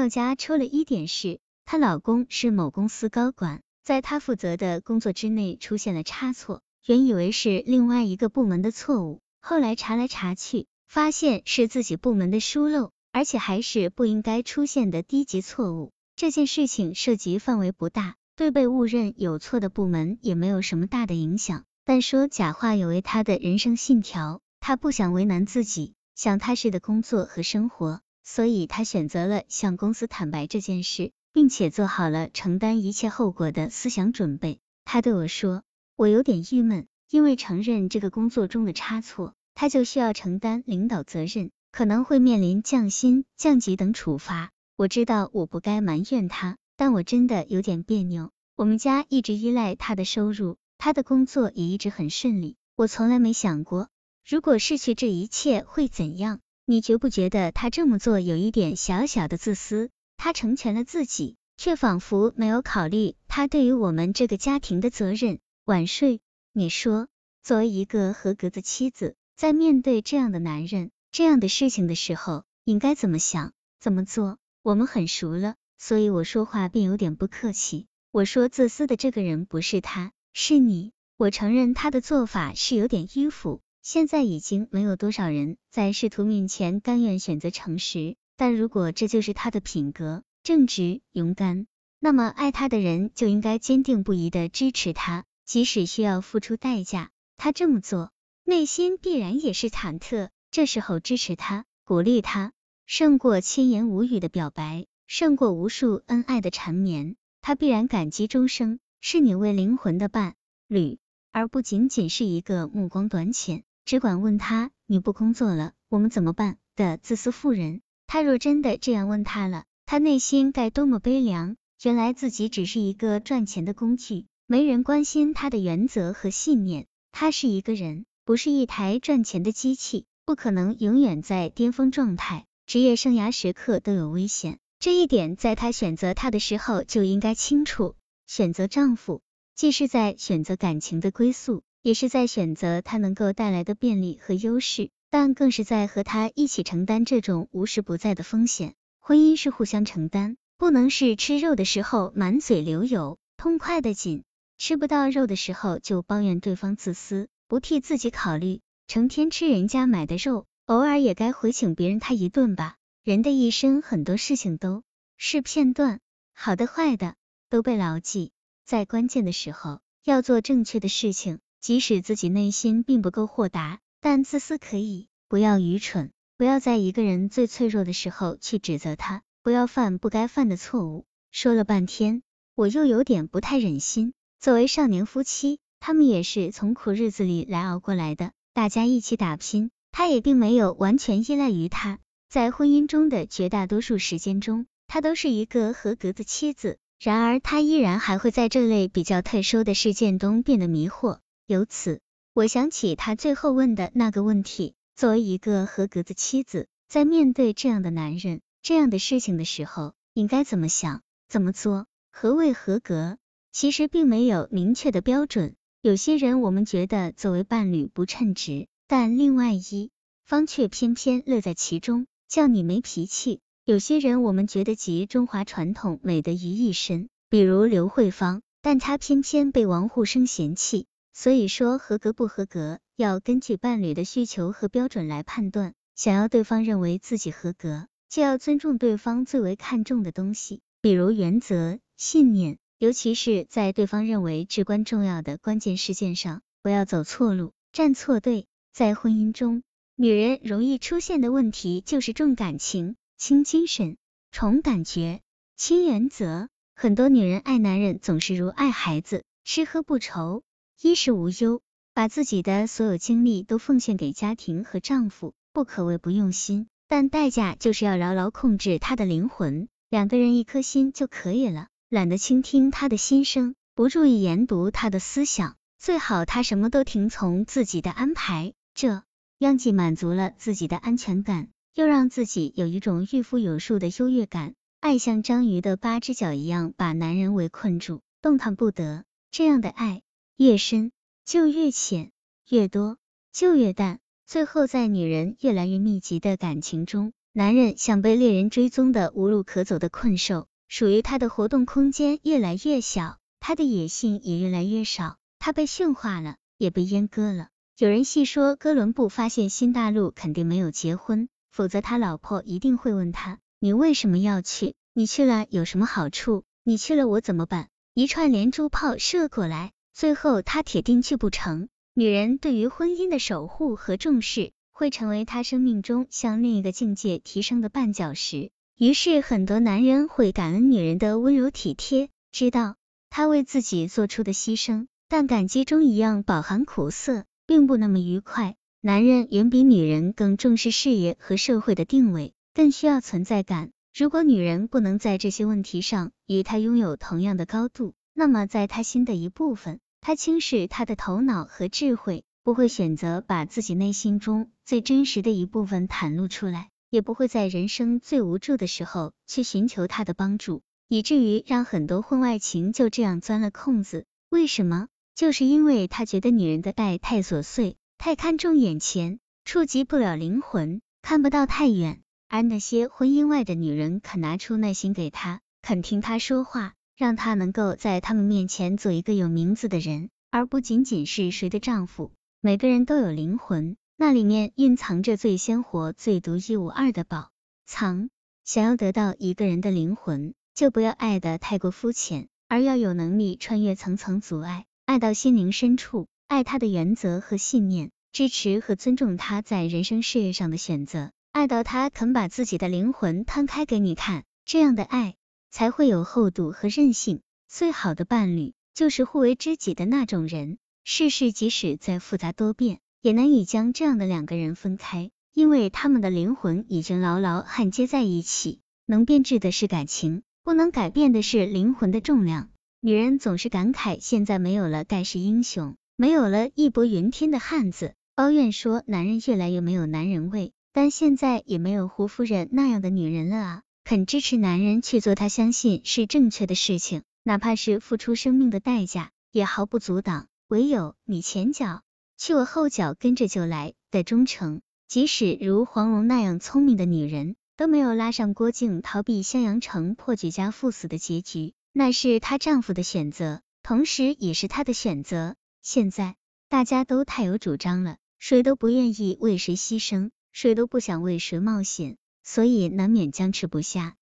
友家出了一点事，她老公是某公司高管，在她负责的工作之内出现了差错，原以为是另外一个部门的错误，后来查来查去，发现是自己部门的疏漏，而且还是不应该出现的低级错误。这件事情涉及范围不大，对被误认有错的部门也没有什么大的影响。但说假话有违他的人生信条，他不想为难自己，想踏实的工作和生活，所以他选择了向公司坦白这件事，并且做好了承担一切后果的思想准备。他对我说：“我有点郁闷，因为承认这个工作中的差错，他就需要承担领导责任，可能会面临降薪、降级等处罚。我知道我不该埋怨他，但我真的有点别扭。我们家一直依赖他的收入。”他的工作也一直很顺利，我从来没想过，如果失去这一切会怎样？你觉不觉得他这么做有一点小小的自私？他成全了自己，却仿佛没有考虑他对于我们这个家庭的责任。晚睡，你说，作为一个合格的妻子，在面对这样的男人、这样的事情的时候，应该怎么想、怎么做？我们很熟了，所以我说话便有点不客气。我说，自私的这个人不是他。是你，我承认他的做法是有点迂腐。现在已经没有多少人在仕途面前甘愿选择诚实，但如果这就是他的品格，正直、勇敢，那么爱他的人就应该坚定不移的支持他，即使需要付出代价。他这么做，内心必然也是忐忑。这时候支持他、鼓励他，胜过千言无语的表白，胜过无数恩爱的缠绵，他必然感激终生。是你为灵魂的伴侣，而不仅仅是一个目光短浅，只管问他你不工作了，我们怎么办的自私妇人。他若真的这样问他了，他内心该多么悲凉！原来自己只是一个赚钱的工具，没人关心他的原则和信念。他是一个人，不是一台赚钱的机器，不可能永远在巅峰状态，职业生涯时刻都有危险。这一点在他选择他的时候就应该清楚。选择丈夫，既是在选择感情的归宿，也是在选择他能够带来的便利和优势，但更是在和他一起承担这种无时不在的风险。婚姻是互相承担，不能是吃肉的时候满嘴流油，痛快的紧；吃不到肉的时候就抱怨对方自私，不替自己考虑，成天吃人家买的肉，偶尔也该回请别人他一顿吧。人的一生很多事情都是片段，好的坏的。都被牢记，在关键的时候要做正确的事情，即使自己内心并不够豁达，但自私可以，不要愚蠢，不要在一个人最脆弱的时候去指责他，不要犯不该犯的错误。说了半天，我又有点不太忍心。作为少年夫妻，他们也是从苦日子里来熬过来的，大家一起打拼，他也并没有完全依赖于他，在婚姻中的绝大多数时间中，他都是一个合格的妻子。然而，他依然还会在这类比较特殊的事件中变得迷惑。由此，我想起他最后问的那个问题：作为一个合格的妻子，在面对这样的男人、这样的事情的时候，应该怎么想、怎么做？何谓合格？其实并没有明确的标准。有些人我们觉得作为伴侣不称职，但另外一方却偏偏乐在其中，叫你没脾气。有些人我们觉得集中华传统美德于一身，比如刘慧芳，但她偏偏被王沪生嫌弃。所以说合格不合格，要根据伴侣的需求和标准来判断。想要对方认为自己合格，就要尊重对方最为看重的东西，比如原则、信念，尤其是在对方认为至关重要的关键事件上，不要走错路、站错队。在婚姻中，女人容易出现的问题就是重感情。轻精神，重感觉，轻原则。很多女人爱男人总是如爱孩子，吃喝不愁，衣食无忧，把自己的所有精力都奉献给家庭和丈夫，不可谓不用心，但代价就是要牢牢控制他的灵魂。两个人一颗心就可以了，懒得倾听他的心声，不注意研读他的思想，最好他什么都听从自己的安排，这样既满足了自己的安全感。又让自己有一种御夫有术的优越感，爱像章鱼的八只脚一样把男人围困住，动弹不得。这样的爱越深就越浅，越多就越淡，最后在女人越来越密集的感情中，男人像被猎人追踪的无路可走的困兽，属于他的活动空间越来越小，他的野性也越来越少，他被驯化了，也被阉割了。有人细说，哥伦布发现新大陆肯定没有结婚，否则他老婆一定会问他：你为什么要去？你去了有什么好处？你去了我怎么办？一串连珠炮射过来，最后他铁定去不成。女人对于婚姻的守护和重视。会成为他生命中向另一个境界提升的绊脚石。于是，很多男人会感恩女人的温柔体贴，知道她为自己做出的牺牲，但感激中一样饱含苦涩，并不那么愉快。男人远比女人更重视事业和社会的定位，更需要存在感。如果女人不能在这些问题上与他拥有同样的高度，那么在他心的一部分，他轻视他的头脑和智慧。不会选择把自己内心中最真实的一部分袒露出来，也不会在人生最无助的时候去寻求他的帮助，以至于让很多婚外情就这样钻了空子。为什么？就是因为他觉得女人的爱太琐碎，太看重眼前，触及不了灵魂，看不到太远。而那些婚姻外的女人肯拿出耐心给他，肯听他说话，让他能够在他们面前做一个有名字的人，而不仅仅是谁的丈夫。每个人都有灵魂，那里面蕴藏着最鲜活、最独一无二的宝藏。想要得到一个人的灵魂，就不要爱的太过肤浅，而要有能力穿越层层阻碍，爱到心灵深处，爱他的原则和信念，支持和尊重他在人生事业上的选择，爱到他肯把自己的灵魂摊开给你看，这样的爱才会有厚度和韧性。最好的伴侣，就是互为知己的那种人。世事即使再复杂多变，也难以将这样的两个人分开，因为他们的灵魂已经牢牢焊接在一起。能变质的是感情，不能改变的是灵魂的重量。女人总是感慨现在没有了盖世英雄，没有了义薄云天的汉子，抱怨说男人越来越没有男人味。但现在也没有胡夫人那样的女人了啊，肯支持男人去做他相信是正确的事情，哪怕是付出生命的代价，也毫不阻挡。唯有你前脚去，我后脚跟着就来的忠诚，即使如黄蓉那样聪明的女人，都没有拉上郭靖逃避襄阳城破举家赴死的结局，那是她丈夫的选择，同时也是她的选择。现在大家都太有主张了，谁都不愿意为谁牺牲，谁都不想为谁冒险，所以难免僵持不下。